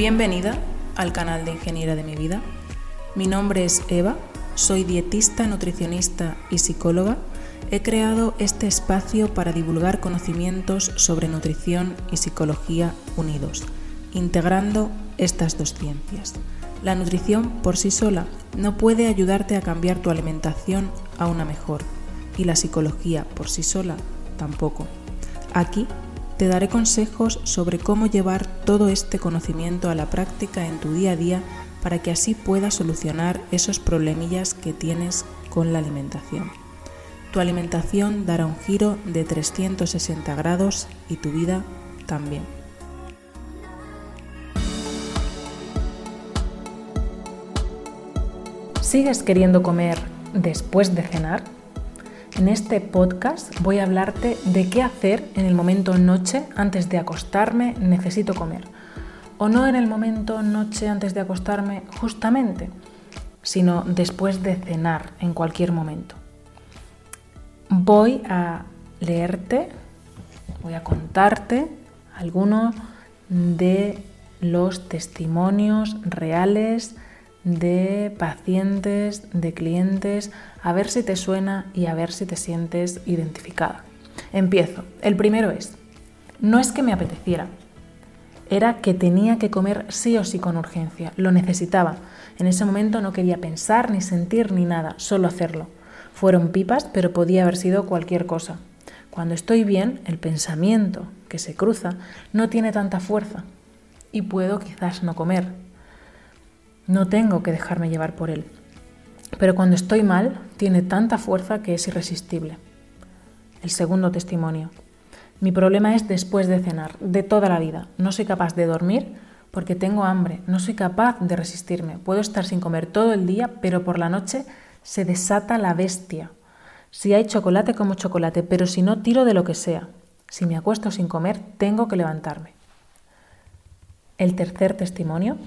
Bienvenida al canal de Ingeniera de mi vida. Mi nombre es Eva, soy dietista, nutricionista y psicóloga. He creado este espacio para divulgar conocimientos sobre nutrición y psicología unidos, integrando estas dos ciencias. La nutrición por sí sola no puede ayudarte a cambiar tu alimentación a una mejor y la psicología por sí sola tampoco. Aquí te daré consejos sobre cómo llevar todo este conocimiento a la práctica en tu día a día para que así puedas solucionar esos problemillas que tienes con la alimentación. Tu alimentación dará un giro de 360 grados y tu vida también. ¿Sigues queriendo comer después de cenar? En este podcast voy a hablarte de qué hacer en el momento noche antes de acostarme necesito comer. O no en el momento noche antes de acostarme justamente, sino después de cenar en cualquier momento. Voy a leerte, voy a contarte algunos de los testimonios reales de pacientes, de clientes, a ver si te suena y a ver si te sientes identificada. Empiezo. El primero es, no es que me apeteciera, era que tenía que comer sí o sí con urgencia, lo necesitaba. En ese momento no quería pensar, ni sentir, ni nada, solo hacerlo. Fueron pipas, pero podía haber sido cualquier cosa. Cuando estoy bien, el pensamiento que se cruza no tiene tanta fuerza y puedo quizás no comer, no tengo que dejarme llevar por él. Pero cuando estoy mal, tiene tanta fuerza que es irresistible. El segundo testimonio. Mi problema es después de cenar, de toda la vida. No soy capaz de dormir porque tengo hambre, no soy capaz de resistirme. Puedo estar sin comer todo el día, pero por la noche se desata la bestia. Si hay chocolate, como chocolate, pero si no, tiro de lo que sea. Si me acuesto sin comer, tengo que levantarme. El tercer testimonio.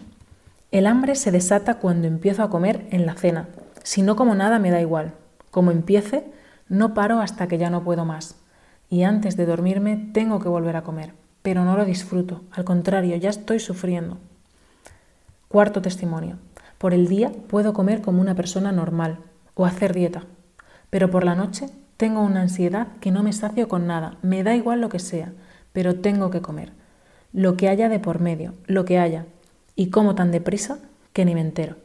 El hambre se desata cuando empiezo a comer en la cena. Si no como nada me da igual. Como empiece, no paro hasta que ya no puedo más. Y antes de dormirme tengo que volver a comer. Pero no lo disfruto. Al contrario, ya estoy sufriendo. Cuarto testimonio. Por el día puedo comer como una persona normal o hacer dieta. Pero por la noche tengo una ansiedad que no me sacio con nada. Me da igual lo que sea, pero tengo que comer. Lo que haya de por medio, lo que haya y como tan deprisa que ni me entero.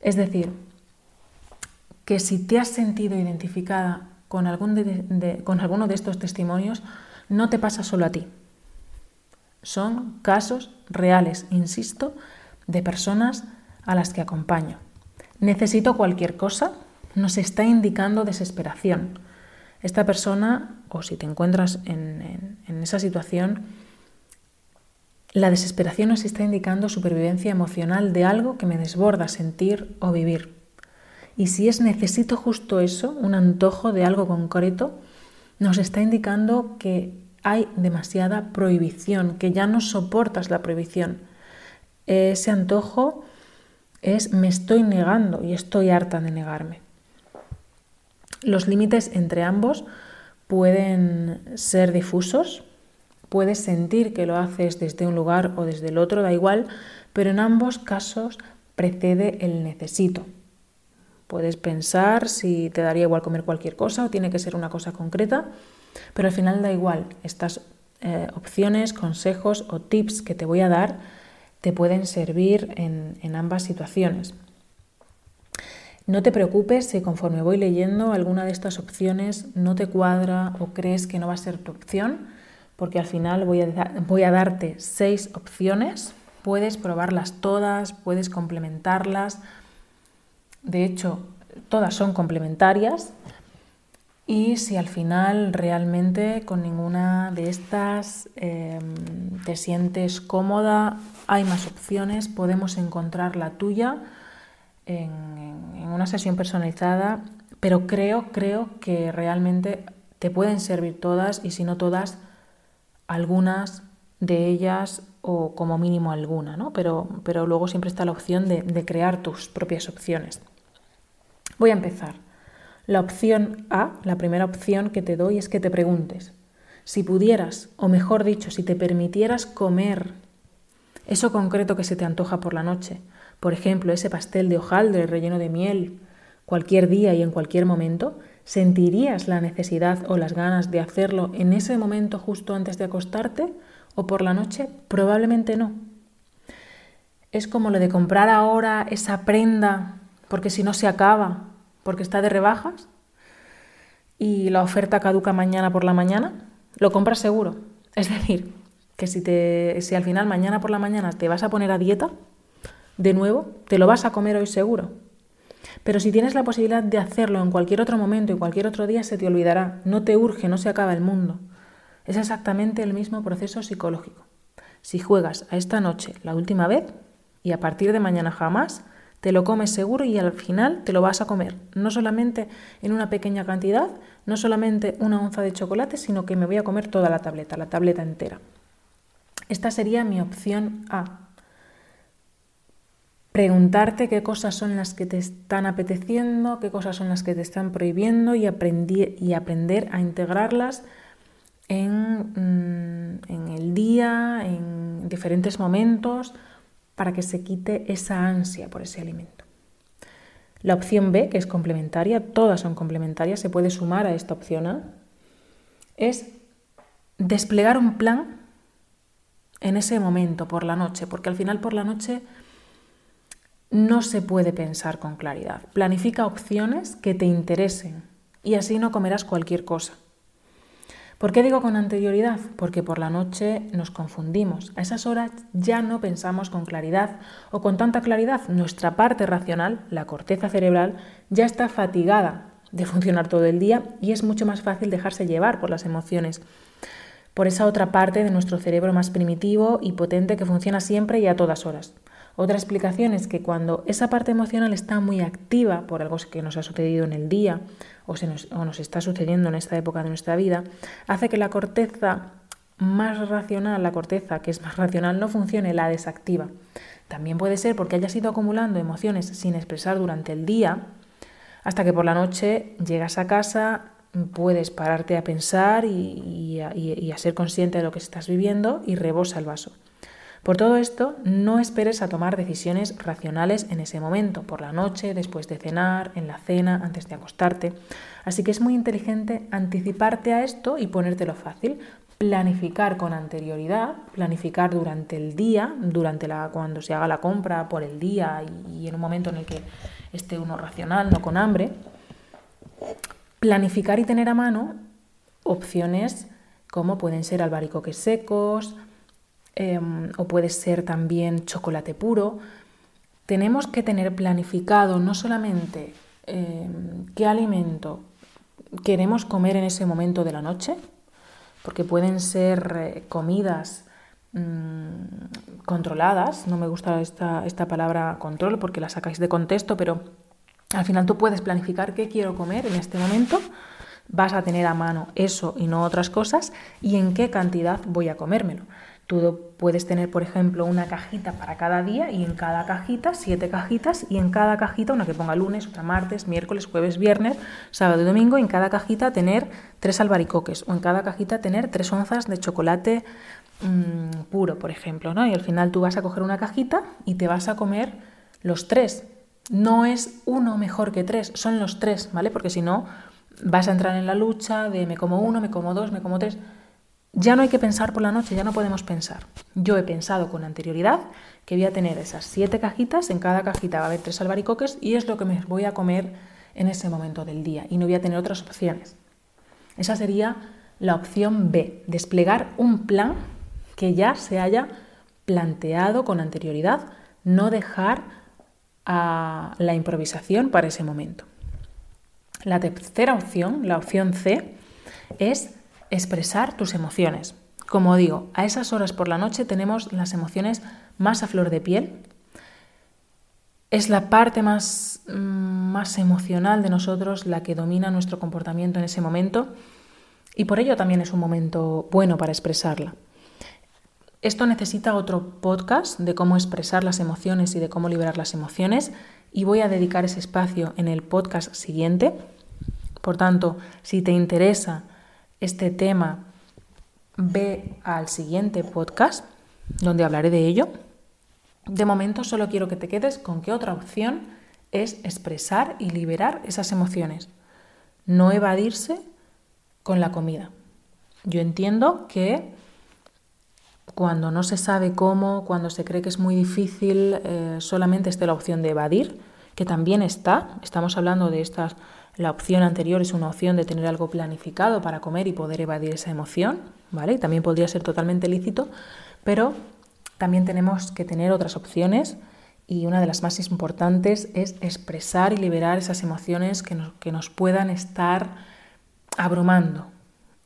Es decir, que si te has sentido identificada con, algún con alguno de estos testimonios, no te pasa solo a ti. Son casos reales, insisto, de personas a las que acompaño. Necesito cualquier cosa, nos está indicando desesperación. Esta persona, o si te encuentras en esa situación, la desesperación nos está indicando supervivencia emocional de algo que me desborda sentir o vivir. Y si es necesito justo eso, un antojo de algo concreto, nos está indicando que hay demasiada prohibición, que ya no soportas la prohibición. Ese antojo es me estoy negando y estoy harta de negarme. Los límites entre ambos pueden ser difusos, Puedes sentir que lo haces desde un lugar o desde el otro, da igual, pero en ambos casos precede el necesito. Puedes pensar si te daría igual comer cualquier cosa o tiene que ser una cosa concreta, pero al final da igual. Estas eh, opciones, consejos o tips que te voy a dar te pueden servir en, en ambas situaciones. No te preocupes si conforme voy leyendo alguna de estas opciones no te cuadra o crees que no va a ser tu opción porque al final voy a, voy a darte seis opciones, puedes probarlas todas, puedes complementarlas, de hecho, todas son complementarias. Y si al final realmente con ninguna de estas em, te sientes cómoda, hay más opciones, podemos encontrar la tuya en, en, una sesión personalizada, pero creo, creo que realmente te pueden servir todas y si no todas, algunas de ellas o como mínimo alguna, ¿no? pero, pero luego siempre está la opción de, de crear tus propias opciones. Voy a empezar. La opción A, la primera opción que te doy es que te preguntes, si pudieras, o mejor dicho, si te permitieras comer eso concreto que se te antoja por la noche. Por ejemplo, ese pastel de hojaldre relleno de miel, cualquier día y en cualquier momento, ¿sentirías la necesidad o las ganas de hacerlo en ese momento justo antes de acostarte o por la noche? Probablemente no. Es como lo de comprar ahora esa prenda porque si no se acaba, porque está de rebajas y la oferta caduca mañana por la mañana, lo compras seguro. Es decir, que si, te, si al final mañana por la mañana te vas a poner a dieta, de nuevo, te lo vas a comer hoy seguro. Pero si tienes la posibilidad de hacerlo en cualquier otro momento y cualquier otro día, se te olvidará. No te urge, no se acaba el mundo. Es exactamente el mismo proceso psicológico. Si juegas a esta noche la última vez y a partir de mañana jamás, te lo comes seguro y al final te lo vas a comer. No solamente en una pequeña cantidad, no solamente una onza de chocolate, sino que me voy a comer toda la tableta, la tableta entera. Esta sería mi opción A. Preguntarte qué cosas son las que te están apeteciendo, qué cosas son las que te están prohibiendo y, aprender a integrarlas en, mm, en el día, en diferentes momentos para que se quite esa ansia por ese alimento. La opción B, que es complementaria, todas son complementarias, se puede sumar a esta opción A, es desplegar un plan en ese momento, por la noche, porque al final por la noche no se puede pensar con claridad. Planifica opciones que te interesen y así no comerás cualquier cosa. ¿Por qué digo con anterioridad? Porque por la noche nos confundimos. A esas horas ya no pensamos con claridad o con tanta claridad. Nuestra parte racional, la corteza cerebral, ya está fatigada de funcionar todo el día y es mucho más fácil dejarse llevar por las emociones. Por esa otra parte de nuestro cerebro más primitivo y potente que funciona siempre y a todas horas. Otra explicación es que cuando esa parte emocional está muy activa por algo que nos ha sucedido en el día o, nos, está sucediendo en esta época de nuestra vida, hace que la corteza más racional, la corteza que es más racional, no funcione, la desactiva. También puede ser porque hayas ido acumulando emociones sin expresar durante el día, hasta que por la noche llegas a casa, puedes pararte a pensar y a ser consciente de lo que estás viviendo y rebosa el vaso. Por todo esto, no esperes a tomar decisiones racionales en ese momento, por la noche, después de cenar, en la cena, antes de acostarte. Así que es muy inteligente anticiparte a esto y ponértelo fácil. Planificar con anterioridad, planificar durante el día, durante la, cuando se haga la compra por el día y, en un momento en el que esté uno racional, no con hambre. Planificar y tener a mano opciones como pueden ser albaricoques secos, Em, o puede ser también chocolate puro. Tenemos que tener planificado no solamente em, qué alimento queremos comer en ese momento de la noche, porque pueden ser eh, comidas mm, controladas, no me gusta esta, esta palabra control porque la sacáis de contexto, pero al final tú puedes planificar qué quiero comer en este momento, vas a tener a mano eso y no otras cosas y en qué cantidad voy a comérmelo. Tú puedes tener, por ejemplo, una cajita para cada día y en cada cajita, siete cajitas, y en cada cajita, una que ponga lunes, otra martes, miércoles, jueves, viernes, sábado y domingo, en cada cajita tener tres albaricoques o en cada cajita tener tres onzas de chocolate mm, puro, por ejemplo, ¿no? Y al final tú vas a coger una cajita y te vas a comer los tres. No es uno mejor que tres, son los tres, ¿vale? Porque si no, vas a entrar en la lucha de me como uno, me como dos, me como tres. Ya no hay que pensar por la noche, ya no podemos pensar. Yo he pensado con anterioridad que voy a tener esas siete cajitas, en cada cajita va a haber tres albaricoques y es lo que me voy a comer en ese momento del día y no voy a tener otras opciones. Esa sería la opción B, desplegar un plan que ya se haya planteado con anterioridad, no dejar a la improvisación para ese momento. La tercera opción, la opción C, es expresar tus emociones. Como digo, a esas horas por la noche tenemos las emociones más a flor de piel. Es la parte más, mm, más emocional de nosotros la que domina nuestro comportamiento en ese momento y por ello también es un momento bueno para expresarla. Esto necesita otro podcast de cómo expresar las emociones y de cómo liberar las emociones y voy a dedicar ese espacio en el podcast siguiente. Por tanto, si te interesa este tema, ve al siguiente podcast donde hablaré de ello. De momento solo quiero que te quedes con que otra opción es expresar y liberar esas emociones, no evadirse con la comida. Yo entiendo que cuando no se sabe cómo, cuando se cree que es muy difícil, eh, solamente esté la opción de evadir, que también está, estamos hablando de estas, la opción anterior es una opción de tener algo planificado para comer y poder evadir esa emoción, ¿vale? también podría ser totalmente lícito, pero también tenemos que tener otras opciones y una de las más importantes es expresar y liberar esas emociones que nos, que nos puedan estar abrumando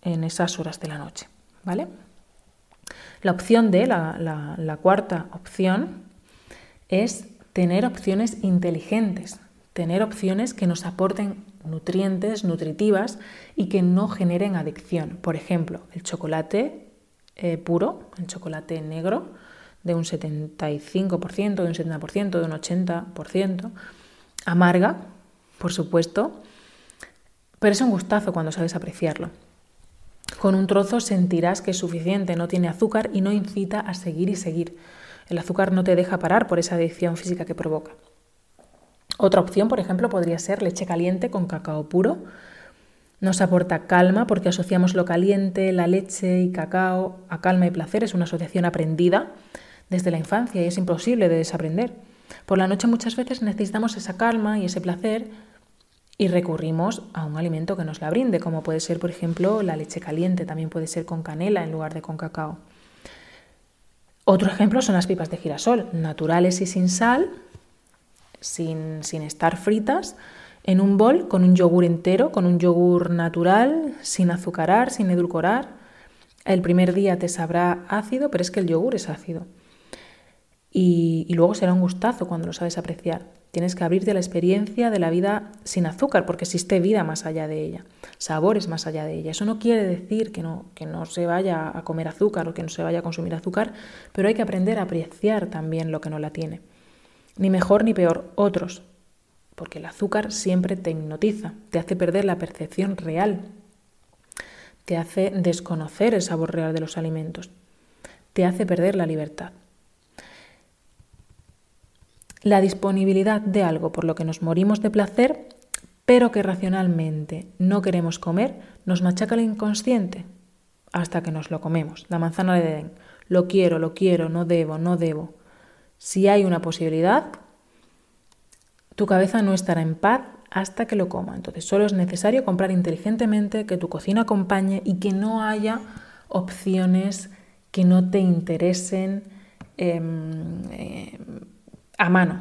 en esas horas de la noche, ¿vale? La opción D, la, cuarta opción, es tener opciones inteligentes, tener opciones que nos aporten nutrientes, nutritivas y que no generen adicción. Por ejemplo, el chocolate eh, puro, el chocolate negro, de un 75%, de un 70%, de un 80%, amarga, por supuesto, pero es un gustazo cuando sabes apreciarlo. Con un trozo sentirás que es suficiente, no tiene azúcar y no incita a seguir y seguir. El azúcar no te deja parar por esa adicción física que provoca. Otra opción, por ejemplo, podría ser leche caliente con cacao puro. Nos aporta calma porque asociamos lo caliente, la leche y cacao a calma y placer. Es una asociación aprendida desde la infancia y es imposible de desaprender. Por la noche muchas veces necesitamos esa calma y ese placer y recurrimos a un alimento que nos la brinde, como puede ser, por ejemplo, la leche caliente, también puede ser con canela en lugar de con cacao. Otro ejemplo son las pipas de girasol, naturales y sin sal, sin, sin estar fritas, en un bol con un yogur entero, con un yogur natural, sin azucarar, sin edulcorar. El primer día te sabrá ácido, pero es que el yogur es ácido. Y, luego será un gustazo cuando lo sabes apreciar. Tienes que abrirte a la experiencia de la vida sin azúcar, porque existe vida más allá de ella, sabores más allá de ella. Eso no quiere decir que no, que no se vaya a comer azúcar o que no se vaya a consumir azúcar, pero hay que aprender a apreciar también lo que no la tiene. Ni mejor ni peor, otros, porque el azúcar siempre te hipnotiza, te hace perder la percepción real, te hace desconocer el sabor real de los alimentos, te hace perder la libertad. La disponibilidad de algo por lo que nos morimos de placer, pero que racionalmente no queremos comer, nos machaca el inconsciente hasta que nos lo comemos. La manzana de Edén. Lo quiero, lo quiero, no debo, no debo. Si hay una posibilidad, tu cabeza no estará en paz hasta que lo coma. Entonces solo es necesario comprar inteligentemente, que tu cocina acompañe y que no haya opciones que no te interesen. Em, em, a mano.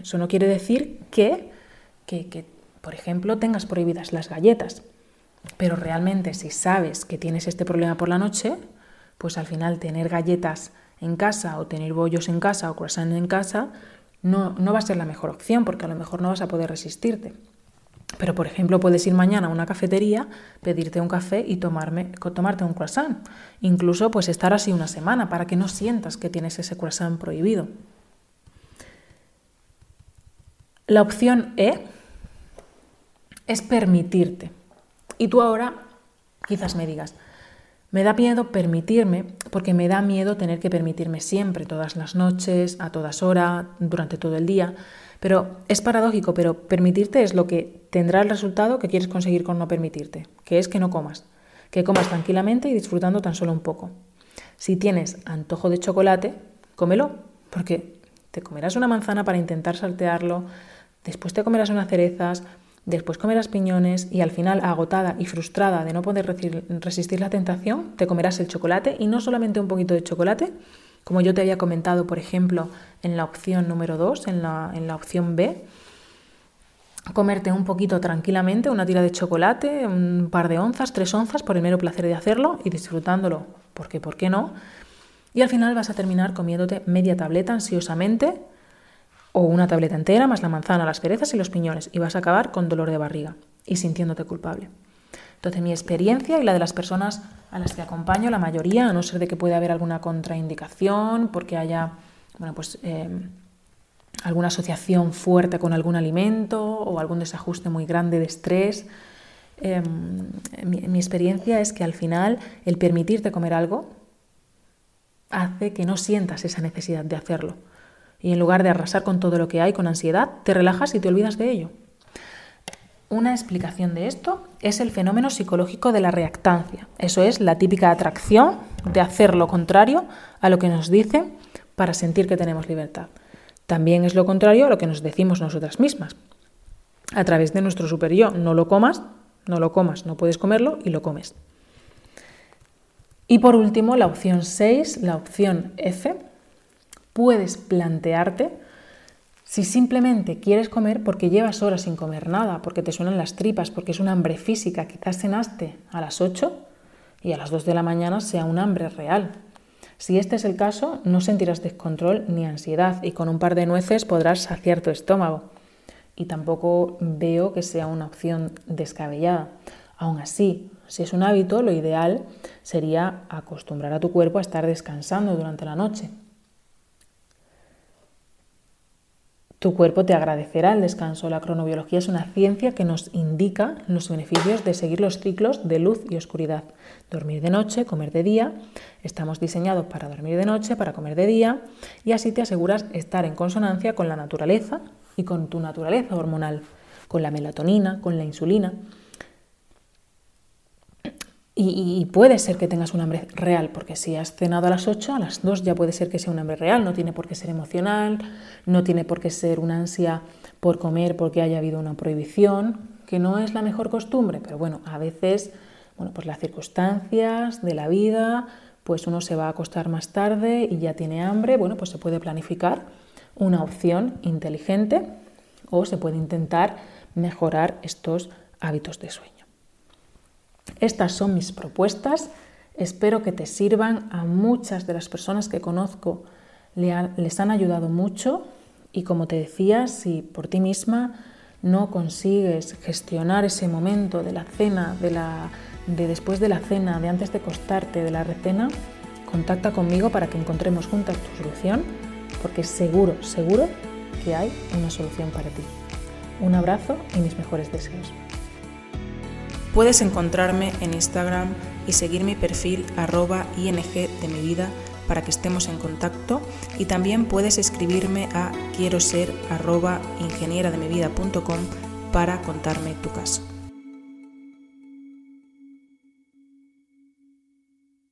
Eso no quiere decir que, que, por ejemplo, tengas prohibidas las galletas. Pero realmente si sabes que tienes este problema por la noche, pues al final tener galletas en casa o tener bollos en casa o croissant en casa no, no va a ser la mejor opción porque a lo mejor no vas a poder resistirte. Pero, por ejemplo, puedes ir mañana a una cafetería, pedirte un café y tomarme, tomarte un croissant. Incluso pues estar así una semana para que no sientas que tienes ese croissant prohibido. La opción E es permitirte. Y tú ahora quizás me digas, me da miedo permitirme porque me da miedo tener que permitirme siempre, todas las noches, a todas horas, durante todo el día. Pero es paradójico, pero permitirte es lo que tendrá el resultado que quieres conseguir con no permitirte, que es que no comas, que comas tranquilamente y disfrutando tan solo un poco. Si tienes antojo de chocolate, cómelo, porque te comerás una manzana para intentar saltearlo, Después te comerás unas cerezas, después comerás piñones y al final, agotada y frustrada de no poder resistir la tentación, te comerás el chocolate y no solamente un poquito de chocolate, como yo te había comentado, por ejemplo, en la opción número 2, en la, en la opción B, comerte un poquito tranquilamente, una tira de chocolate, un par de onzas, tres onzas, por el mero placer de hacerlo y disfrutándolo, porque ¿por qué no? Y al final vas a terminar comiéndote media tableta ansiosamente o una tableta entera más la manzana, las perezas y los piñones y vas a acabar con dolor de barriga y sintiéndote culpable. Entonces mi experiencia y la de las personas a las que acompaño, la mayoría, a no ser de que pueda haber alguna contraindicación, porque haya bueno, pues, eh, alguna asociación fuerte con algún alimento o algún desajuste muy grande de estrés, em, mi experiencia es que al final el permitirte comer algo hace que no sientas esa necesidad de hacerlo Y en lugar de arrasar con todo lo que hay con ansiedad, te relajas y te olvidas de ello. Una explicación de esto es el fenómeno psicológico de la reactancia. Eso es la típica atracción de hacer lo contrario a lo que nos dicen para sentir que tenemos libertad. También es lo contrario a lo que nos decimos nosotras mismas. A través de nuestro super yo, no lo comas, no lo comas, no puedes comerlo y lo comes. Y por último, la opción 6, la opción F, puedes plantearte si simplemente quieres comer porque llevas horas sin comer nada, porque te suenan las tripas, porque es un hambre física, quizás cenaste a las 8 y a las 2 de la mañana sea un hambre real. Si este es el caso, no sentirás descontrol ni ansiedad y con un par de nueces podrás saciar tu estómago. Y tampoco veo que sea una opción descabellada. Aún así, si es un hábito, lo ideal sería acostumbrar a tu cuerpo a estar descansando durante la noche. Tu cuerpo te agradecerá el descanso. La cronobiología es una ciencia que nos indica los beneficios de seguir los ciclos de luz y oscuridad. Dormir de noche, comer de día. Estamos diseñados para dormir de noche, para comer de día y así te aseguras estar en consonancia con la naturaleza y con tu naturaleza hormonal, con la melatonina, con la insulina. Y, puede ser que tengas un hambre real, porque si has cenado a las 8, a las 2 ya puede ser que sea un hambre real, no tiene por qué ser emocional, no tiene por qué ser una ansia por comer porque haya habido una prohibición, que no es la mejor costumbre, pero bueno, a veces, bueno, pues las circunstancias de la vida, pues uno se va a acostar más tarde y ya tiene hambre, bueno, pues se puede planificar una opción inteligente o se puede intentar mejorar estos hábitos de sueño. Estas son mis propuestas. Espero que te sirvan. A muchas de las personas que conozco les han ayudado mucho y como te decía, si por ti misma no consigues gestionar ese momento de la cena, de, la, de después de la cena, de antes de acostarte, de la recena, contacta conmigo para que encontremos juntas tu solución, porque seguro, seguro que hay una solución para ti. Un abrazo y mis mejores deseos. Puedes encontrarme en Instagram y seguir mi perfil arroba ing de mi vida para que estemos en contacto y también puedes escribirme a quiero ser arroba ingeniera de para contarme tu caso.